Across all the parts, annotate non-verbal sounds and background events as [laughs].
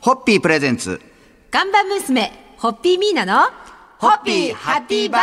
ホッピープレゼンツ。看板娘、ホッピーミーナの、ホッピーハッピーバー。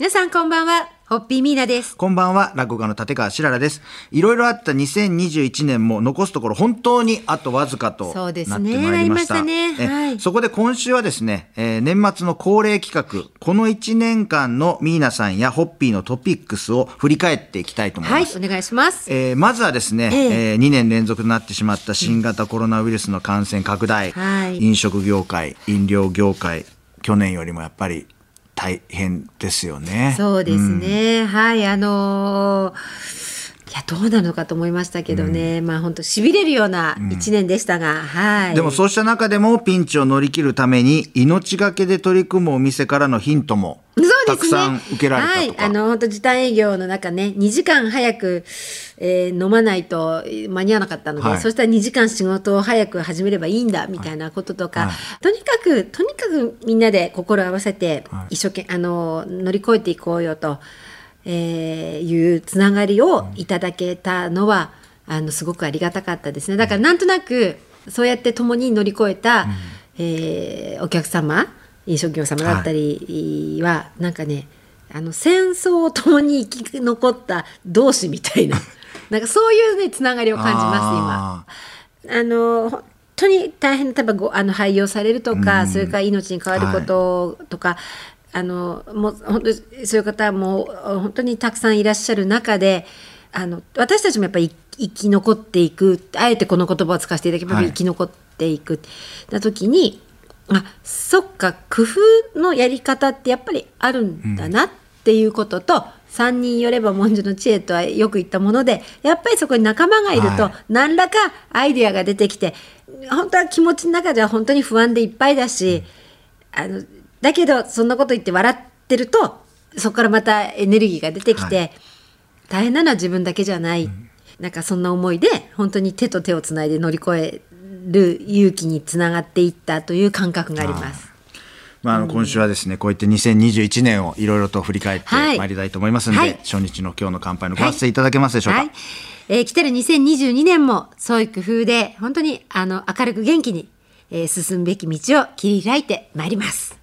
皆さんこんばんは、ホッピーミーナです。こんばんは、落語家の立川しららです。いろいろあった2021年も残すところ本当にあとわずかとなってそうですねまいりました。なりましたねえはいそこで今週はですね、えー年末の恒例企画、この1年間のミーナさんやホッピーのトピックスを振り返っていきたいと思いはいます。、お願いします。えーまずはですね、えええー2年連続となってしまった新型コロナウイルスの感染拡大、はい飲食業界、飲料業界、去年よりもやっぱり大変ですよね。そうですね。はい、あのーいや、どうなるのかと思いましたけどね。まあ本当痺れるような一年でしたが、はい。でもそうした中でもピンチを乗り切るために命がけで取り組むお店からのヒントも。[laughs] たくさん受けられたとか。はい、あの本当時短営業の中ね、2時間早く、えー飲まないと間に合わなかったので、はい。そしたら2時間仕事を早く始めればいいんだみたいなこととか、はい。とにかくとにかくみんなで心を合わせてはい。一生懸命、あの乗り越えていこうよと、えーいうつながりをいただけたのは、あのすごくありがたかったですね。だからなんとなくそうやって共に乗り越えた、えーお客様飲食業様だったりは、なんかねあの戦争を共に生き残った同士みたいな [laughs] なんかそういうねつながりを感じます今。あの本当に大変な例えばごあの廃業されるとか、それから命に関わることとか、あのもう本当にそういう方も本当にたくさんいらっしゃる中であの私たちもやっぱり生き残っていくあえてこの言葉を使わせていただければはい。生き残っていく、な時にあそっか工夫のやり方ってやっぱりあるんだなっていうことと、三人よれば文殊の知恵とはよく言ったものでやっぱりそこに仲間がいると、はい。何らかアイデアが出てきて本当は気持ちの中では本当に不安でいっぱいだし、あのだけどそんなこと言って笑ってるとそこからまたエネルギーが出てきて、は大変なのは自分だけじゃない、なんかそんな思いで本当に手と手をつないで乗り越える勇気につながっていったという感覚があります。まあ、あの今週はですね、こういって2021年をいろいろと振り返ってはいまいりたいと思いますので、はい初日の今日の乾杯のご発声いただけますでしょうか？はい。えー来てる2022年も創意工夫で本当にあの明るく元気に、えー進むべき道を切り開いてまいります。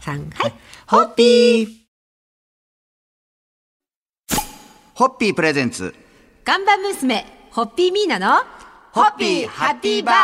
さんはい。ホッピーホッピープレゼンツ看板娘、ホッピーミーナの、ホッピーハッピーバー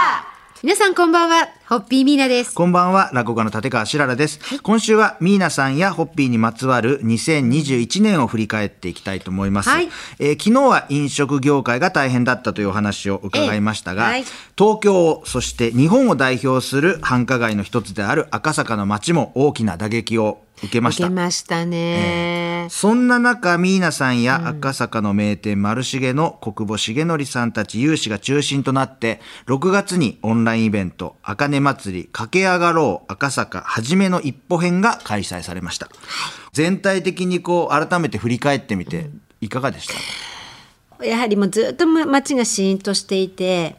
皆さんこんばんは、ホッピーミーナです。こんばんは、落語家の立川しららです。今週はミーナさんやホッピーにまつわる2021年を振り返っていきたいと思います。はいえー昨日は飲食業界が大変だったというお話を伺いましたが、ええはい東京を、そして日本を代表する繁華街の一つである赤坂の街も大きな打撃を受けました受け。ましたね。そんな中、ミーナさんや赤坂の名店、丸重の国母重則さんたち有志が中心となって、6月にオンラインイベント、あかね祭り、駆け上がろう赤坂はじめの一歩編が開催されました。全体的にこう、改めて振り返ってみて、いかがでした？やはりもうずっと街がシーンとしていて、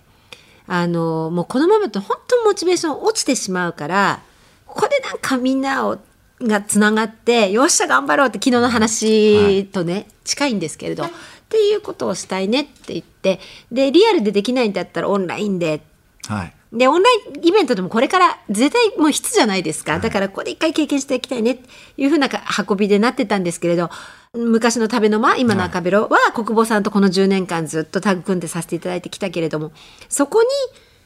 あの、もうこのままだと本当モチベーション落ちてしまうから、ここでなんかみんなを、がつながって、よっしゃ頑張ろうって昨日の話とね、近いんですけれど、っていうことをしたいねって言って、で、リアルでできないんだったらオンラインで。はい。でオンラインイベントでもこれから絶対もう必じゃないですか、だからここで一回経験していきたいねっていうふうな運びでなってたんですけれど昔の食べの間今の赤ベロは国母さんとこの10年間ずっとタッグ組んでさせていただいてきたけれどもそこに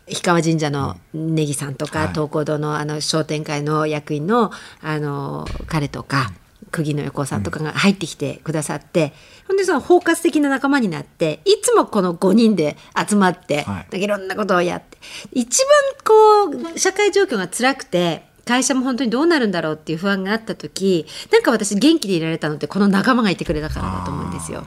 氷川神社のネギさんとか、はい。東光堂のあの商店会の役員のあの彼とか、釘の横尾さんとかが入ってきてくださって、ほんでその包括的な仲間になっていつもこの5人で集まって、はい。いろんなことをやって一番こう社会状況が辛くて会社も本当にどうなるんだろうっていう不安があった時なんか私元気でいられたのってこの仲間がいてくれたからだと思うんですよ。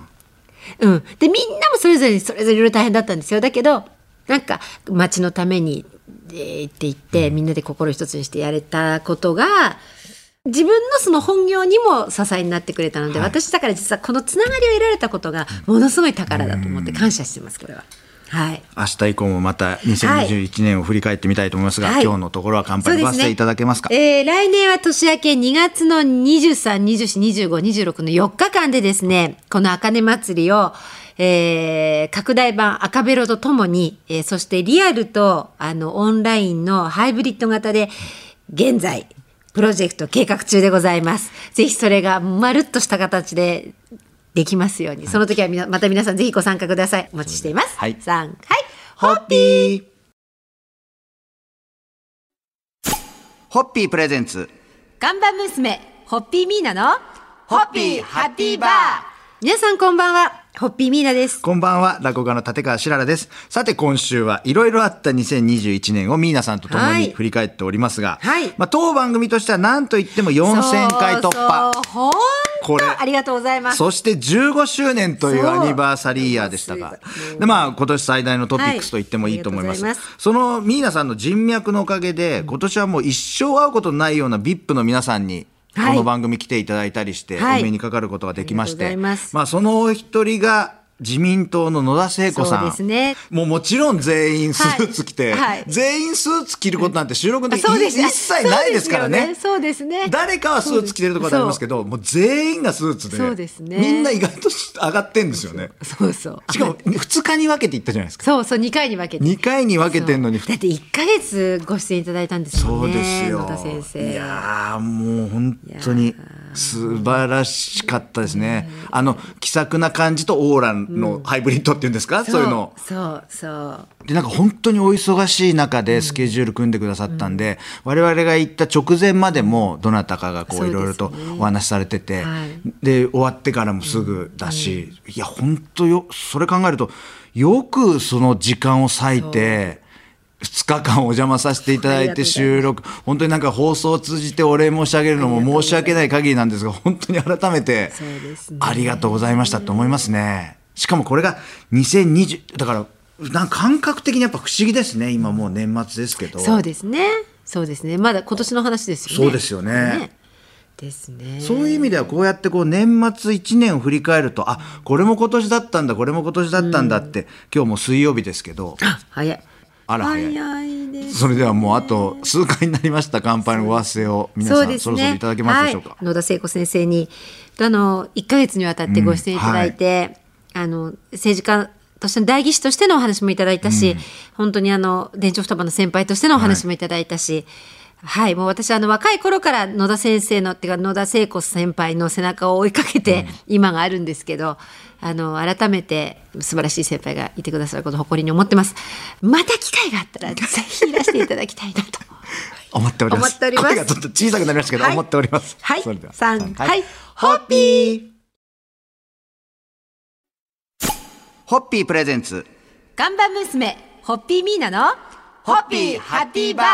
うん、でみんなもそれぞれそれぞれいろいろ大変だったんですよ。だけどなんか町のために、えーって言って、みんなで心一つにしてやれたことが自分のその本業にも支えになってくれたので、はい。私だから実はこのつながりを得られたことがものすごい宝だと思って感謝してますこれは。はい。明日以降もまた2021年を振り返ってみたいと思いますが、はい。今日のところは乾杯のご発声いただけますか？えー来年は年明け2月の23、24、25、26の4日間でですね、この茜祭りを、えー拡大版赤ベロとともに、えーそしてリアルとあのオンラインのハイブリッド型で現在プロジェクト計画中でございます。ぜひそれがまるっとした形でできますように、その時はみなまた皆さんぜひご参加ください。お待ちしています。はい。さんはい。ホッピー。ホッピープレゼンツ。看板娘、ホッピーミーナの、ホッピーハッピーバー。皆さんこんばんは、ホッピーミーナです。こんばんは、落語家の立川しららです。さて今週はいろいろあった2021年をミーナさんと共はいに振り返っておりますが、はいまあ、当番組としては何と言っても4000回突破。そうそうほんとこれありがとうございます。そして15周年というアニバーサリーイヤーでしたが。で、まあ、今年最大のトピックスと言ってもいいと思います。はいまそのミーナさんの人脈のおかげで、今年はもう一生会うことのないような VIP の皆さんに、こはい。の番組来ていただいたりして、はい。お目にかかることができまして、ます。まあ、そのお一人が、自民党の野田聖子さん。そうですねもうもちろん全員スーツ着て、はいはい全員スーツ着ることなんて収録の時う一切ないですからね。そうですよね誰かはスーツ着てるところありますけど、もう全員がスーツで、そうですねみんな意外と上がってんですよね。そうそう。しかも2日に分けていったじゃないですか。そうそう、2回に分けて。2回に分けてんのにそうだって1ヶ月ご出演いただいたんですそうもんね。ですよ。野田先生。いやーもう本当に素晴らしかったですね。あの気さくな感じとオーラのハイブリッドっていうんですか、そういうの。そうそう。でなんか本当にお忙しい中でスケジュール組んでくださったんで、我々が行った直前までもどなたかがこそういろいろとお話しされてて、はいで終わってからもすぐだし、いや本当よそれ考えるとよくその時間を割いて。2日間お邪魔させていただいて収録。本当になんか放送を通じてお礼申し上げるのも申し訳ない限りなんですが本当に改めてありがとうございましたと思いますね。しかもこれが2020だからなんか感覚的にやっぱ不思議ですね。今もう年末ですけど。そうですね。そうですね。まだ今年の話ですよね。そうですよね。ですね。そういう意味ではこうやってこう年末1年を振り返るとあこれも今年だったんだこれも今年だったんだって、今日も水曜日ですけど。あ、早い。あら早い。それではもうあと数回になりました乾杯のご発声を皆さんそ,、ろそろいただけますでしょうか、はい、野田聖子先生にあの1か月にわたってご出演いただいて、あの政治家としての代議士としてのお話もいただいたし、本当にあの電長双葉の先輩としてのお話もいただいたし、はい、もう私あの若い頃から野田先生のっていうか野田聖子先輩の背中を追いかけて今があるんですけど、あの改めて素晴らしい先輩がいてくださることを誇りに思ってます。また機会があったらぜひいらしていただきたいなと。[laughs] 思っております。声がちょっと小さくなりましたけど、はい。思っております。はい。それでは。三三はい。ホッピー。ホッピープレゼンツ。看板娘、ホッピーミーナの、ホッピーハッピーバー。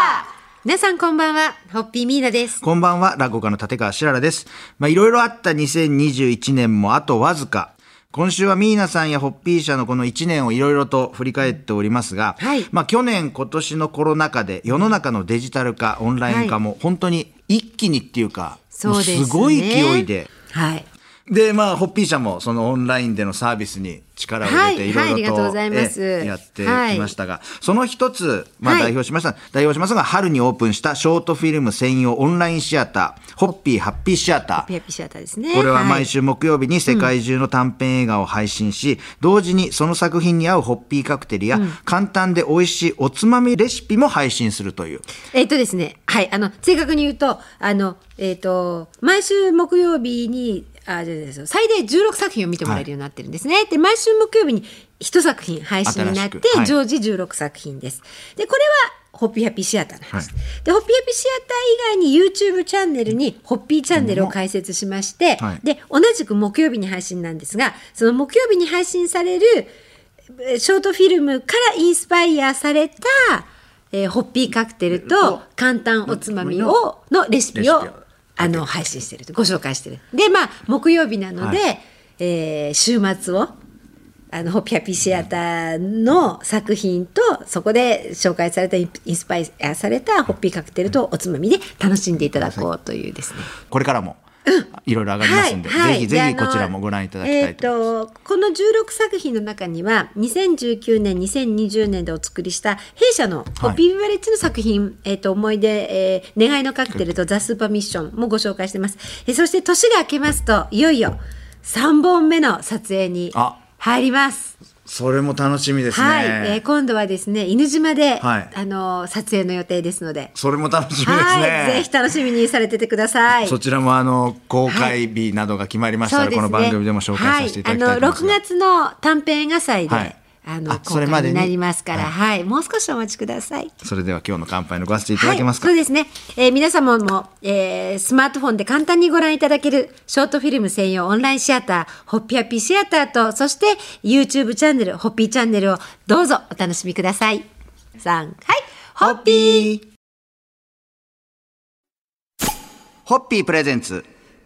皆さんこんばんは、ホッピーミーナです。こんばんは、落語家の立川しららです。まあ、いろいろあった2021年もあとわずか。今週はミーナさんやホッピー社のこの1年をいろいろと振り返っておりますが、はいまあ去年今年のコロナ禍で世の中のデジタル化、オンライン化も本当に一気にっていうか、そうですごい勢いで。はい。で、まあ、ホッピー社もそのオンラインでのサービスに力を入れてはいいろいろとはいやってきましたが、その一つ、まあはい代表しました、代表しますが、春にオープンしたショートフィルム専用オンラインシアター、ホッピーハッピーシアター。ピアピシアターですね。これは毎週。週木曜日に世界中の短編映画を配信し、同時にその作品に合うホッピーカクテルや、簡単で美味しいおつまみレシピも配信するという。えっ、とですね、はい、あの、正確に言うと、あの、えっ、と、毎週木曜日に、あ、じゃあですよ最大16作品を見てもらえるようになってるんですね。で、毎週木曜日に一作品配信になっては、い。常時16作品です。で、これは、ホッピーハッピーシアターなんです。はで、ホッピーハッピーシアター以外に YouTube チャンネルにホッピーチャンネルを開設しまして、はい。で、同じく木曜日に配信なんですが、その木曜日に配信される、えーショートフィルムからインスパイアされた、えーホッピーカクテルと簡単おつまみをのレシピをあの配信してると。ご紹介してる。でまあ木曜日なので、はえー週末をあのホッピーハッピーシアターの作品とそこで紹介されたインインスパイアされたホッピーカクテルとおつまみで楽しんでいただこうというですね。これからも、いろいろ上がりますんで、はいはい。ぜひぜひこちらもご覧いただきたいと思います。えー、とこの16作品の中には2019年2020年でお作りした弊社のホッピービバレッジの作品、えー、と思い出、えー願いのカクテルとザ・スーパーミッションもご紹介してます、えーそして年が明けますといよいよ3本目の撮影にあ。入ります。それも楽しみですね。はい、えー今度はですね犬島で、はい。あの撮影の予定ですので、それも楽しみですね。はい、ぜひ楽しみにされててください。そちらもあの公開日などが決まりましたら、この番組でも紹介させていただきたいと思いますあの6月の短編映画祭で、はいあの公れまでに？開になりますから、はい、もう少しお待ちください。それでは今日の乾杯のごわせていただけますか。はい、そうですね、えー皆様も、えースマートフォンで簡単にご覧いただけるショートフィルム専用オンラインシアターホッピーハッピーシアターとそして YouTube チャンネルホッピーチャンネルをどうぞお楽しみください。3はい。ホッピー。ー。ホッピー。プレゼンツ。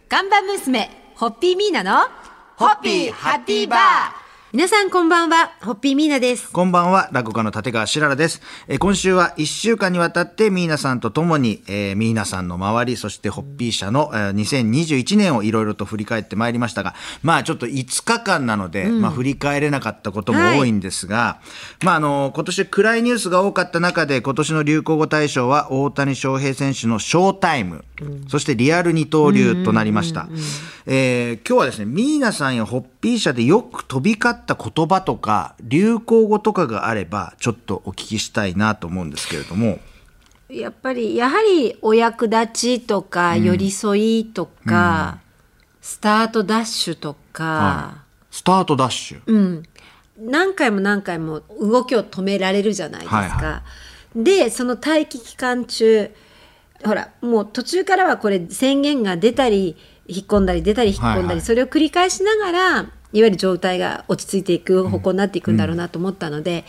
看板娘。ホッピーミーナのホッピーハッピーバー皆さんこんばんはホッピーミーナです。こんばんは、落語家の立川しららです。えー今週は1週間にわたってミーナさんと共に、えーミーナさんの周り、そしてホッピー社の、えー2021年をいろいろと振り返ってまいりましたが、まあちょっと5日間なので、まあ振り返れなかったことも多いんですが、まああの、今年暗いニュースが多かった中で、今年の流行語大賞は大谷翔平選手のショータイム、そしてリアル二刀流となりました。えー今日はですね、ミーナさんやホッピー社でよく飛び交った言葉とか、流行語とかがあれば、ちょっとお聞きしたいなと思うんですけれども。やっぱりやはりお役立ちとか寄り添いとか、スタートダッシュとか、スタートダッシュ。うん、何回も何回も動きを止められるじゃないですか。はいはでその待機期間中ほらもう途中からはこれ宣言が出たり引っ込んだり出たり引っ込んだり、はいはい。それを繰り返しながらいわゆる状態が落ち着いていく方向になっていくんだろうなと思ったので、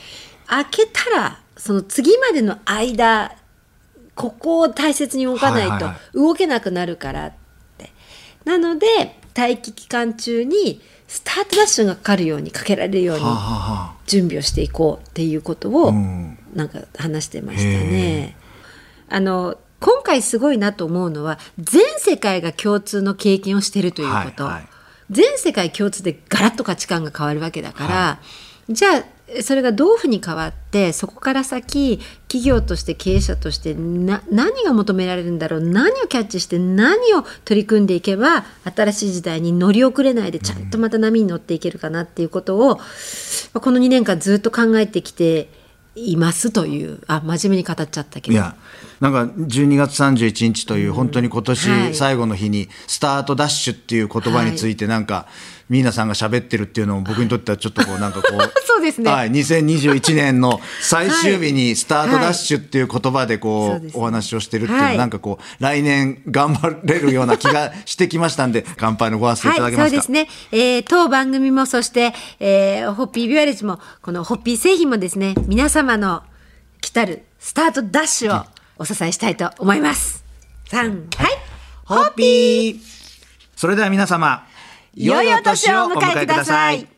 開けたらその次までの間ここを大切に動かないと動けなくなるからって。なので待機期間中にスタートダッシュがかかるようにかけられるように準備をしていこうっていうことをん。なんか話してましたね。あの今回すごいなと思うのは全世界が共通の経験をしているということ、はいはい全世界共通でガラッと価値観が変わるわけだから、じゃあそれがどういうふうに変わってそこから先企業として経営者としてな何が求められるんだろう何をキャッチして何を取り組んでいけば新しい時代に乗り遅れないでちゃんとまた波に乗っていけるかなっていうことを、まあこの2年間ずっと考えてきていますというあ真面目に語っちゃったけど。いや、なんか12月31日という本当に今は年い最後の日にスタートダッシュっていう言葉についてなんか、ミーナさんが喋ってるっていうのも僕にとってはちょっとこうなんかこう [laughs] そうですね。はい、2021年の最終日にスタートダッシュっていう言葉でこう、そうですね。お話をしてるっていうのははい。なんかこう来年頑張れるような気がしてきましたんで乾杯のご発声いただけはい、ますか、そうですね。えー当番組も、そして、えーホッピービュアレッジも、このホッピー製品もですね、皆様の来たるスタートダッシュをお支えしたいと思います。3、はい。ホッピー。それでは皆様良いお年をお迎えください。